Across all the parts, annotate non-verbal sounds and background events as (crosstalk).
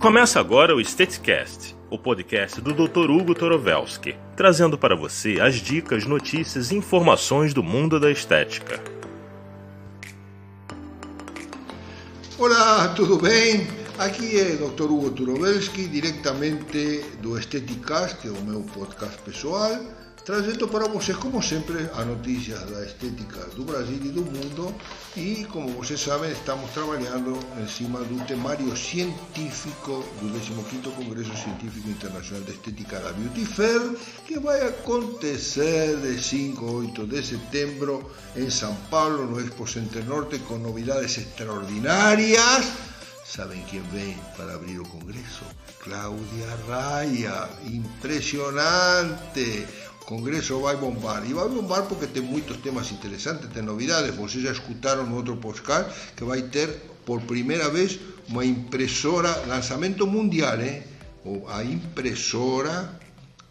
Começa agora o Esteticast, o podcast do Dr. Hugo Torovelski, trazendo para você as dicas, notícias e informações do mundo da estética. Olá, tudo bem? Aqui é Dr. Hugo Turovelski, diretamente do Esteticast, o meu podcast pessoal, trazendo para vocês, como sempre, as notícias da estética do Brasil e do mundo. E, como vocês sabem, estamos trabalhando em cima do temário científico do 15º Congresso Científico Internacional de Estética da Beauty Fair, que vai acontecer de 5 a 8 de setembro em São Paulo, no Expo Center Norte, com novidades extraordinárias. ¿Saben quién vem para abrir o congresso? Cláudia Raia, impressionante. Congresso vai bombar. E vai bombar porque tem muitos temas interessantes, tem novidades. Vocês já escutaram no outro podcast que vai ter por primeira vez uma impressora, lançamento mundial, hein? A impressora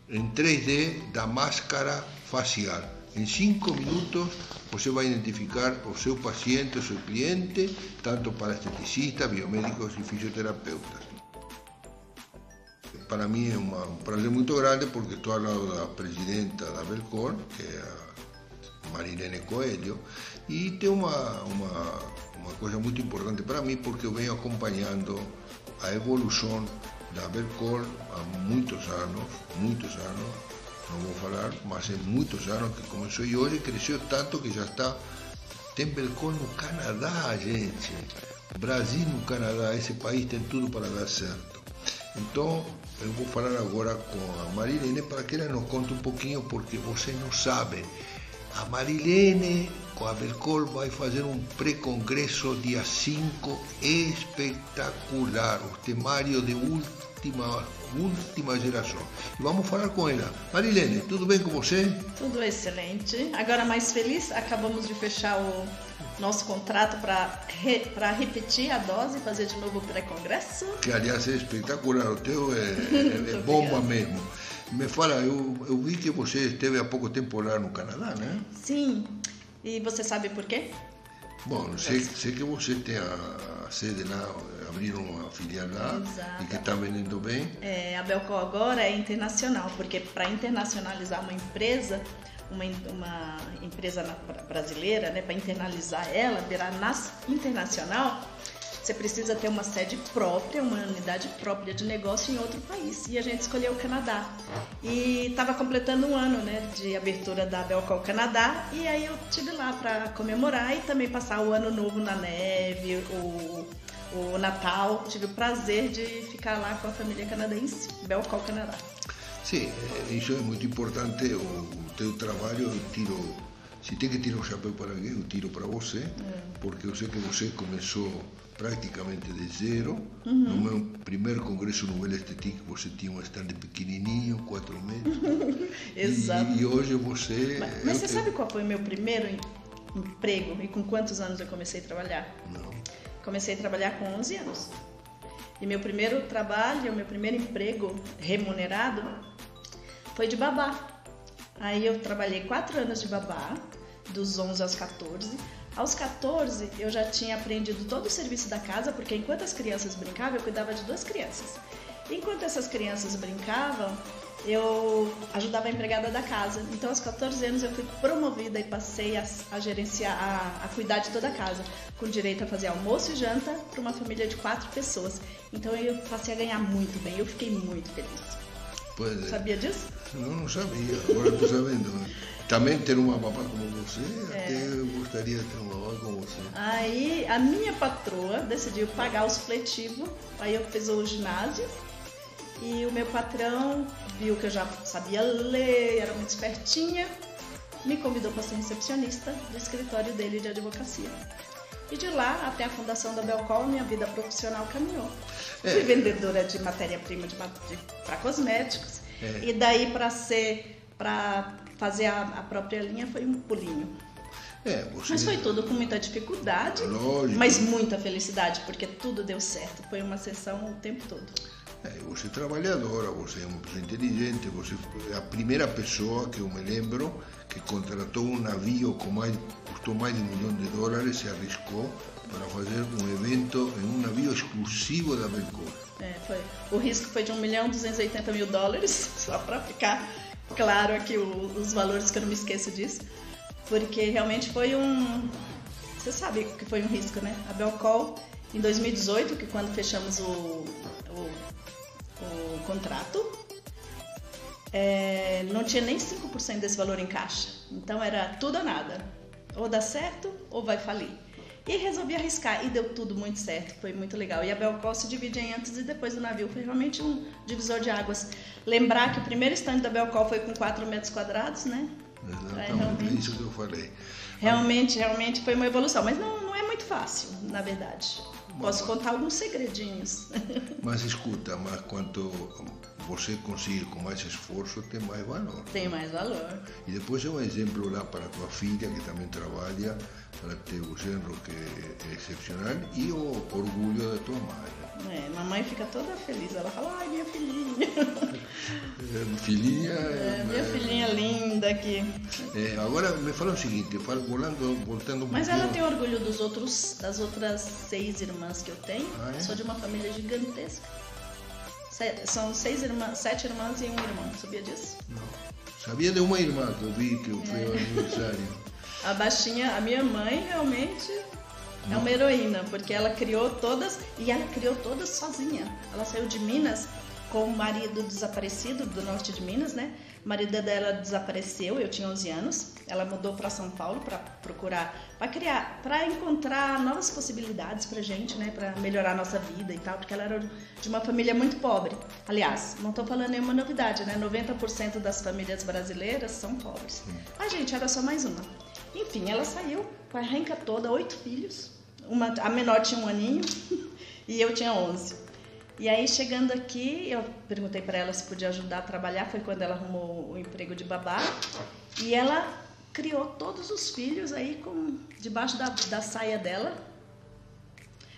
em 3D da máscara facial. Em 5 minutos você vai identificar o seu paciente, o seu cliente, tanto para esteticistas, biomédicos e fisioterapeutas. Para é uma, um prazer muito grande porque estou ao lado da presidenta da Belcor, que a Marilene Coelho, e tem uma, uma coisa muito importante para mim porque eu venho acompanhando a evolução da Belcor há muitos anos, muitos anos, não vou falar, mas é muitos anos que começou e hoje cresceu tanto que já está. Tem Belcor no Canadá, gente. Brasil no Canadá, esse país tem tudo para dar certo. Então, eu vou falar agora com a Marilene para que ela nos conte um pouquinho, porque vocês não sabem. A Marilene, com a Belcor, vai fazer um pré-congresso dia 5 espetacular, o temário de última, última geração. E vamos falar com ela. Marilene, tudo bem com você? Tudo excelente. Agora mais feliz, acabamos de fechar o nosso contrato para re, repetir a dose e fazer de novo o pré-congresso. Que aliás é espetacular, o teu é, (laughs) é, é bomba mesmo. Me fala, eu, eu vi que você esteve há pouco tempo lá no Canadá, né? Sim. E você sabe por quê? Bom, sei, sei que você tem a, a sede lá, abriram uma filial lá Exato. e que está vendendo bem. É, a Belco agora é internacional, porque para internacionalizar uma empresa, uma, uma empresa brasileira, né, para internalizar ela, virar internacional, você precisa ter uma sede própria, uma unidade própria de negócio em outro país. E a gente escolheu o Canadá. E estava completando um ano né, de abertura da Belcol Canadá. E aí eu tive lá para comemorar e também passar o ano novo na neve, o, o Natal. Tive o prazer de ficar lá com a família canadense, Belcol Canadá. Sim, eh, isso é muito importante. O, teu trabalho, eu tiro. Se tem que tirar o chapéu para alguém, eu tiro para você, porque eu sei que você começou praticamente de zero. No meu primeiro congresso no Estética, você tinha um stand pequenininho, 4 metros. Exato. E, e hoje você. Mas, mas você sabe qual foi o meu primeiro em- emprego e com quantos anos eu comecei a trabalhar? Não. Comecei a trabalhar com 11 anos. E meu primeiro trabalho, meu primeiro emprego remunerado foi de babá. Aí eu trabalhei quatro anos de babá, dos 11 aos 14. Aos 14 eu já tinha aprendido todo o serviço da casa, porque enquanto as crianças brincavam, eu cuidava de duas crianças. Enquanto essas crianças brincavam, eu ajudava a empregada da casa. Então, aos 14 anos, eu fui promovida e passei a, a gerenciar, a, a cuidar de toda a casa, com direito a fazer almoço e janta para uma família de quatro pessoas. Então, eu passei a ganhar muito bem. Eu fiquei muito feliz. Pois é. Sabia disso? Não, não sabia, agora estou sabendo. Também ter uma babá como você, É. até eu gostaria de ter uma babá como você. Aí a minha patroa decidiu pagar o supletivo, aí eu fiz o ginásio e o meu patrão viu que eu já sabia ler, era muito espertinha, me convidou para ser recepcionista do escritório dele de advocacia. E de lá até a fundação da Belcol, minha vida profissional caminhou. É. Fui vendedora de matéria-prima para cosméticos É. e daí para ser para fazer a, a própria linha foi um pulinho. É, você. Mas foi tudo com muita dificuldade, Lógico. mas muita felicidade, porque tudo deu certo. Foi uma sessão o tempo todo. É, você é trabalhadora, você é uma pessoa inteligente, você é a primeira pessoa que eu me lembro que contratou um navio com mais custou mais de um milhão de dólares, se arriscou para fazer um evento em um navio exclusivo da Belcor. É. O risco foi de 1 milhão 280 mil dólares, (laughs) só para ficar claro aqui os valores que eu não me esqueço disso. Porque realmente foi um. Você sabe que foi um risco, né? A Belcol, em 2018, que quando fechamos o, o, o contrato, é, não tinha nem 5% desse valor em caixa. Então era tudo ou nada. Ou dá certo ou vai falir. E resolvi arriscar e deu tudo muito certo, foi muito legal. E a Belcol se divide em antes e depois do navio, foi realmente um divisor de águas. Lembrar que o primeiro stand da Belcol foi com 4 metros quadrados, né? Exatamente, é, isso que eu falei. Realmente, realmente foi uma evolução, mas não, não é muito fácil, na verdade. Posso contar alguns segredinhos. Mas escuta, mas quanto você conseguir com mais esforço, tem mais valor. Tem mais valor. E depois é um exemplo lá para tua filha, que também trabalha, para ter o genro que é excepcional, e o orgulho da tua mãe. É, mamãe fica toda feliz, ela fala, ai, minha filhinha. É, (laughs) filhinha... É, minha é, filhinha linda aqui. É, agora, me fala o seguinte, voltando, voltando Mas ela tem orgulho dos outros, das outras seis irmãs que eu tenho. Ah, é? Sou de uma família gigantesca. São seis irmãs, sete irmãs e um irmão. Sabia disso? Não. Sabia de uma irmã que eu vi que foi é. o aniversário. (laughs) A baixinha, a minha mãe realmente é uma heroína, porque ela criou todas e ela criou todas sozinha. Ela saiu de Minas com o marido desaparecido do norte de Minas, né? O marido dela desapareceu, eu tinha 11 anos. Ela mudou para São Paulo para procurar, para criar, para encontrar novas possibilidades para gente, né? Para melhorar a nossa vida e tal, porque ela era de uma família muito pobre. Aliás, não estou falando nenhuma novidade, né? 90% das famílias brasileiras são pobres. A gente era só mais uma. Enfim, ela saiu com a renca toda, oito filhos. Uma, a menor tinha um aninho (laughs) e eu tinha 11. E aí, chegando aqui, eu perguntei para ela se podia ajudar a trabalhar. Foi quando ela arrumou o emprego de babá. E ela criou todos os filhos aí com debaixo da, da saia dela,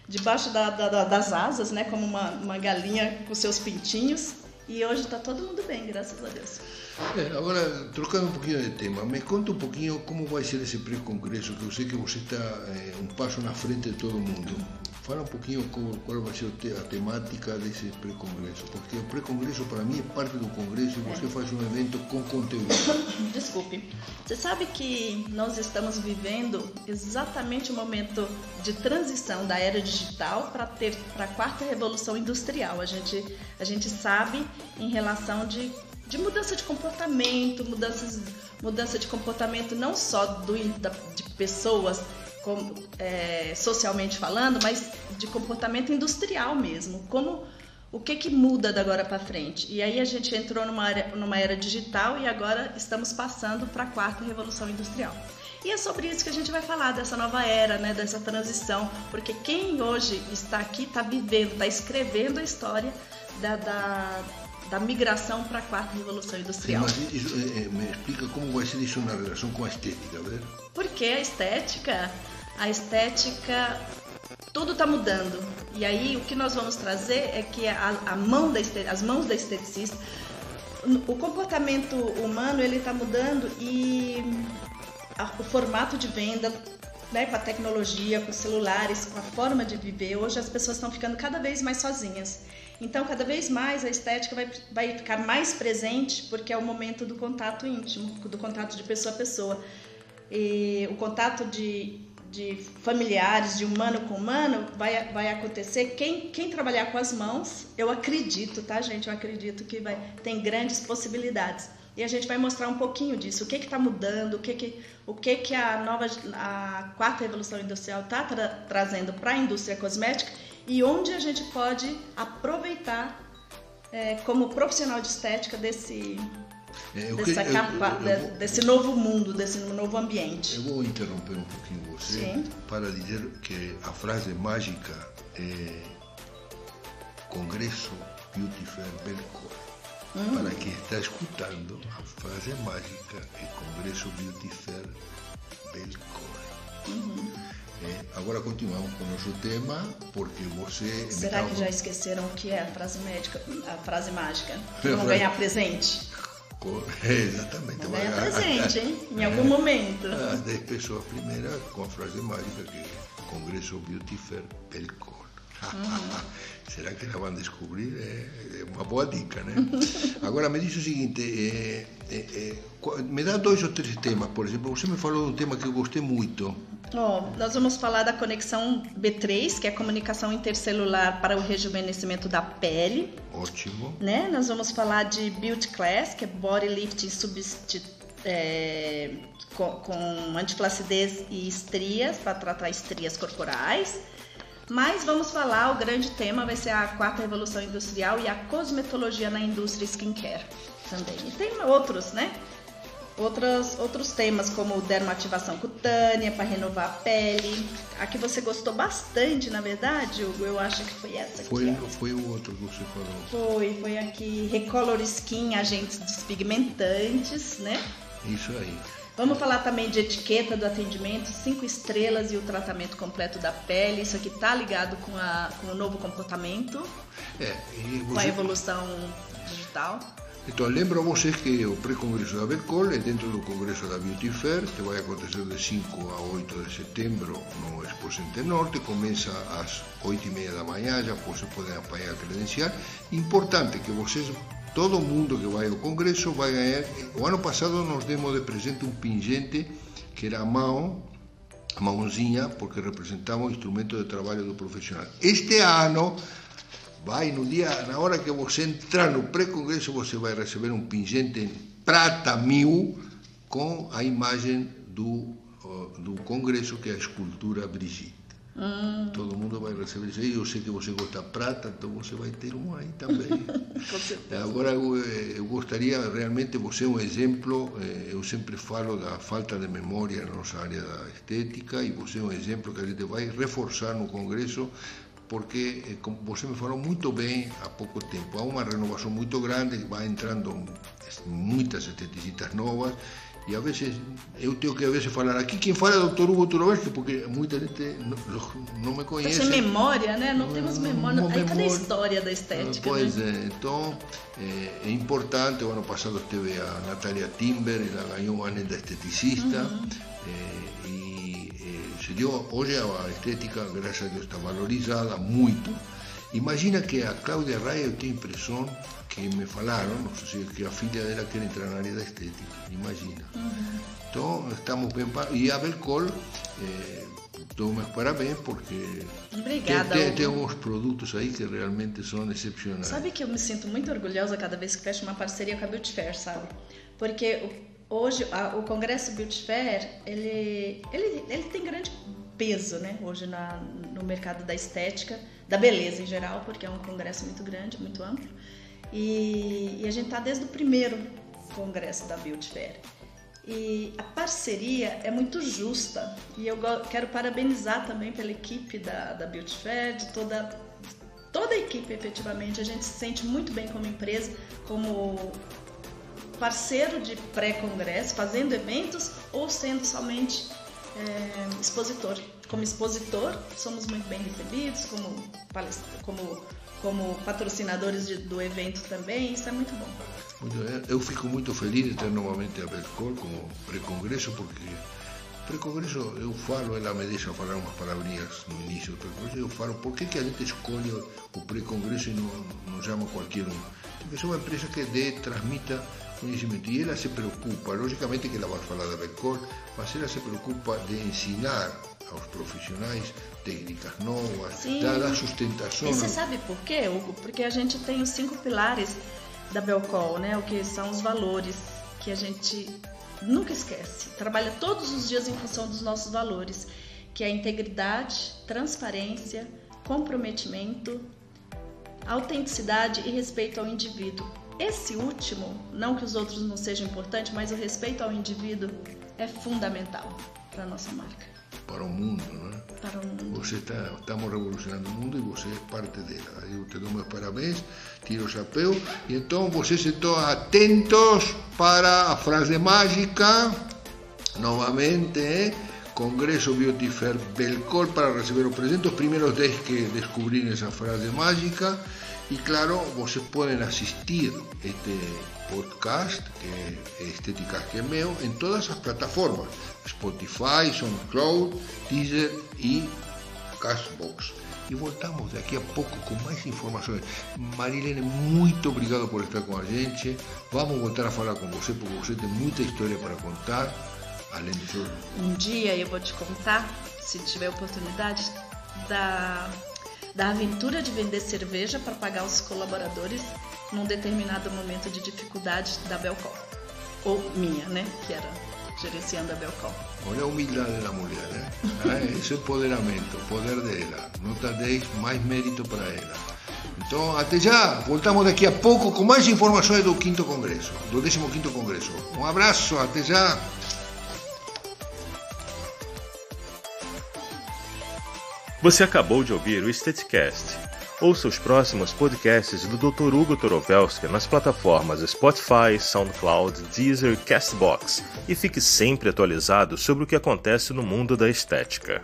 debaixo da, da, das asas, né? Como uma, uma galinha com seus pintinhos. E hoje está todo mundo bem, graças a Deus. É, agora, trocando um pouquinho de tema, me conta um pouquinho como vai ser esse pré-congresso, que eu sei que você está é, um passo na frente de todo mundo. Fala um pouquinho qual vai ser a temática desse pré-congresso, porque o pré-congresso para mim é parte do congresso e você é. faz um evento com conteúdo. (coughs) Desculpe. Você sabe que nós estamos vivendo exatamente o momento de transição da era digital para ter para a quarta revolução industrial. A gente a gente sabe em relação de de mudança de comportamento, mudanças, mudança de comportamento não só do, da, de pessoas como, é, socialmente falando, mas de comportamento industrial mesmo. Como o que, que muda da agora para frente? E aí a gente entrou numa, área, numa era digital e agora estamos passando para a quarta revolução industrial. E é sobre isso que a gente vai falar, dessa nova era, né, dessa transição, porque quem hoje está aqui está vivendo, está escrevendo a história da, da, da migração para a quarta revolução industrial. Sim, mas isso, é, me explica como vai ser isso na relação com a estética, ver? Porque a estética a estética, tudo está mudando. E aí o que nós vamos trazer é que a, a mão da as mãos da esteticista, o comportamento humano ele está mudando e a, o formato de venda né, com a tecnologia, com os celulares, com a forma de viver, hoje as pessoas estão ficando cada vez mais sozinhas. Então, cada vez mais a estética vai, vai ficar mais presente porque é o momento do contato íntimo, do contato de pessoa a pessoa. E o contato de de familiares, de humano com humano, vai, vai acontecer. Quem, quem trabalhar com as mãos, eu acredito, tá, gente? Eu acredito que vai, tem grandes possibilidades. E a gente vai mostrar um pouquinho disso, o que está mudando, o que, que, o que, que a nova, a quarta revolução industrial está tra trazendo para a indústria cosmética e onde a gente pode aproveitar é, como profissional de estética desse, é, dessa que, capa, eu, eu desse novo mundo, desse novo ambiente. Eu vou interromper um pouquinho você Sim. para dizer que a frase mágica é Congresso Beauty Fair Belcor. Hum. Para quem está escutando, a frase mágica é Congresso Beauty Fair Belcor. Uhum. É, agora continuamos com o nosso tema, porque você. Será que já esqueceram o que é a frase médica, a frase mágica? Vão ganhar presente? Com, exatamente. Vai ganhar presente, hein? (laughs) Em algum momento. As 10 pessoas primeiras com a frase mágica que é Congresso Beauty Fair Belcor. Uhum. (laughs) Será que ela vão descobrir? É, é, uma boa dica, né? (laughs) Agora, me diz o seguinte: é, é, é me dá dois ou três temas, por exemplo. Você me falou de um tema que eu gostei muito. Oh, nós vamos falar da conexão B3, que é a comunicação intercelular para o rejuvenescimento da pele. Ótimo. Né? Nós vamos falar de Beauty Class, que é body lifting é, com, com antiflacidez e estrias, para tratar estrias corporais. Mas vamos falar, o grande tema vai ser a quarta revolução industrial e a cosmetologia na indústria skincare também. E tem outros, né? Outros, outros temas como dermativação cutânea para renovar a pele. A que você gostou bastante, na verdade, Hugo, eu acho que foi essa aqui. Foi, foi o outro que você falou. Foi, foi aqui Recolor Skin, agentes despigmentantes, né? Isso aí. Vamos falar também de etiqueta do atendimento, cinco estrelas e o tratamento completo da pele. Isso aqui está ligado com, a, com o novo comportamento, é, você... com a evolução digital. Então, lembro a vocês que o pré-congresso da Belcol é dentro do congresso da Beauty Fair, que vai acontecer de 5 a 8 de setembro no Expo Center Norte, começa às 8 e meia da manhã, já vocês podem apanhar a credencial. Importante que vocês todo mundo que vai ao congresso vai ganhar. O ano passado nos demos de presente um pingente que era a mão, a mãozinha, porque representava o instrumento de trabalho do profissional. Este ano vai no dia, na hora que você entrar no pré-congresso, você vai receber um pingente em prata mil com a imagem do, do congresso, que é a escultura Brigitte. Hum. Todo mundo vai receber isso. Eu sei que você gosta de prata, então você vai ter um aí também. (laughs) Agora, eu, eu, gostaria realmente, você é um exemplo, eh, eu sempre falo da falta de memória na nossa área da estética, e você é um exemplo que a gente vai reforçar no Congresso, porque, eh, você me falou muito bem há pouco tempo, há uma renovação muito grande, vai entrando muitas esteticistas novas, e a veces, eu tenho que a veces falar aqui, quem fala é o Dr. Hugo Turoveschi, porque muita gente não, não me conhece. Sem memória, né? Não, não temos memória. Aí cadê a história da estética? Pois né? é, então é, é, importante. O ano passado teve a Natalia Timber, ela ganhou o anel da esteticista. Uhum. É, e se deu, hoje a estética, graças a Deus, está valorizada muito. Imagina que a Cláudia Raia, eu tenho a impressão que me falaram, não sei se que a filha dela quer entrar na área da estética, imagina. Uhum. Então, estamos bem. E a Belcol, eh, dou meus parabéns, porque Obrigada, tem, tem, tem alguns produtos aí que realmente são excepcionais. Sabe que eu me sinto muito orgulhosa cada vez que fecho uma parceria com a Beauty Fair, sabe? Porque hoje a, o Congresso Beauty Fair, ele, ele, ele tem grande peso, né? Hoje na, no mercado da estética da beleza em geral, porque é um congresso muito grande, muito amplo. E, e a gente está desde o primeiro congresso da Beauty Fair. E a parceria é muito justa. E eu quero parabenizar também pela equipe da, da Beauty Fair, de toda, toda a equipe efetivamente. A gente se sente muito bem como empresa, como parceiro de pré-congresso, fazendo eventos ou sendo somente é, expositor. Como expositor, somos muito bem recebidos, como, como, como patrocinadores de, do evento também, isso é muito bom. Eu fico muito feliz de ter novamente a Belcor como pré-congresso, porque pré-congresso eu falo, ela me deixa falar umas palavrinhas no início do pré-congresso, eu falo por que, que a gente escolhe o pré-congresso e não, não chama qualquer um. Porque é uma empresa que dê, transmita conhecimento. E ela se preocupa, logicamente que ela vai falar da Belcor, mas ela se preocupa de ensinar aos profissionais técnicas novas, Sim. dar sustentação. E você sabe por quê, Hugo? Porque a gente tem os cinco pilares da Belcol, né? O que são os valores que a gente nunca esquece. Trabalha todos os dias em função dos nossos valores, que é a integridade, transparência, comprometimento, autenticidade e respeito ao indivíduo. Esse último, não que os outros não sejam importantes, mas o respeito ao indivíduo é fundamental para a nossa marca. Para o mundo, não é? Para o mundo. Você está, estamos revolucionando o mundo e você é parte dela. Eu te dou meus parabéns, tiro o chapéu. E então vocês estão atentos para a frase mágica, novamente, eh? Congresso Beauty Fair Belcol para receber o presente. Os primeiros 10 que descobrirem essa frase mágica E claro, vocês podem assistir este podcast, que é Estética que é meu, em todas as plataformas: Spotify, SoundCloud, Deezer e Castbox. E voltamos daqui a pouco com mais informações. Marilene, muito obrigado por estar com a gente. Vamos voltar a falar com você, porque você tem muita história para contar, além disso. Um dia eu vou te contar, se tiver oportunidade, da, da aventura de vender cerveja para pagar os colaboradores num determinado momento de dificuldade da Belcom. Ou minha, né? Que era gerenciando a Belcom. Olha a humildade da mulher, né? Ah, esse é empoderamento, o poder dela. Nota 10, mais mérito para ela. Então, até já. Voltamos daqui a pouco com mais informações do 5 Congresso, do 15 Congresso. Um abraço, até já. Você acabou de ouvir o Statecast. Ouça os próximos podcasts do Dr. Hugo Torovelski nas plataformas Spotify, SoundCloud, Deezer Castbox e fique sempre atualizado sobre o que acontece no mundo da estética.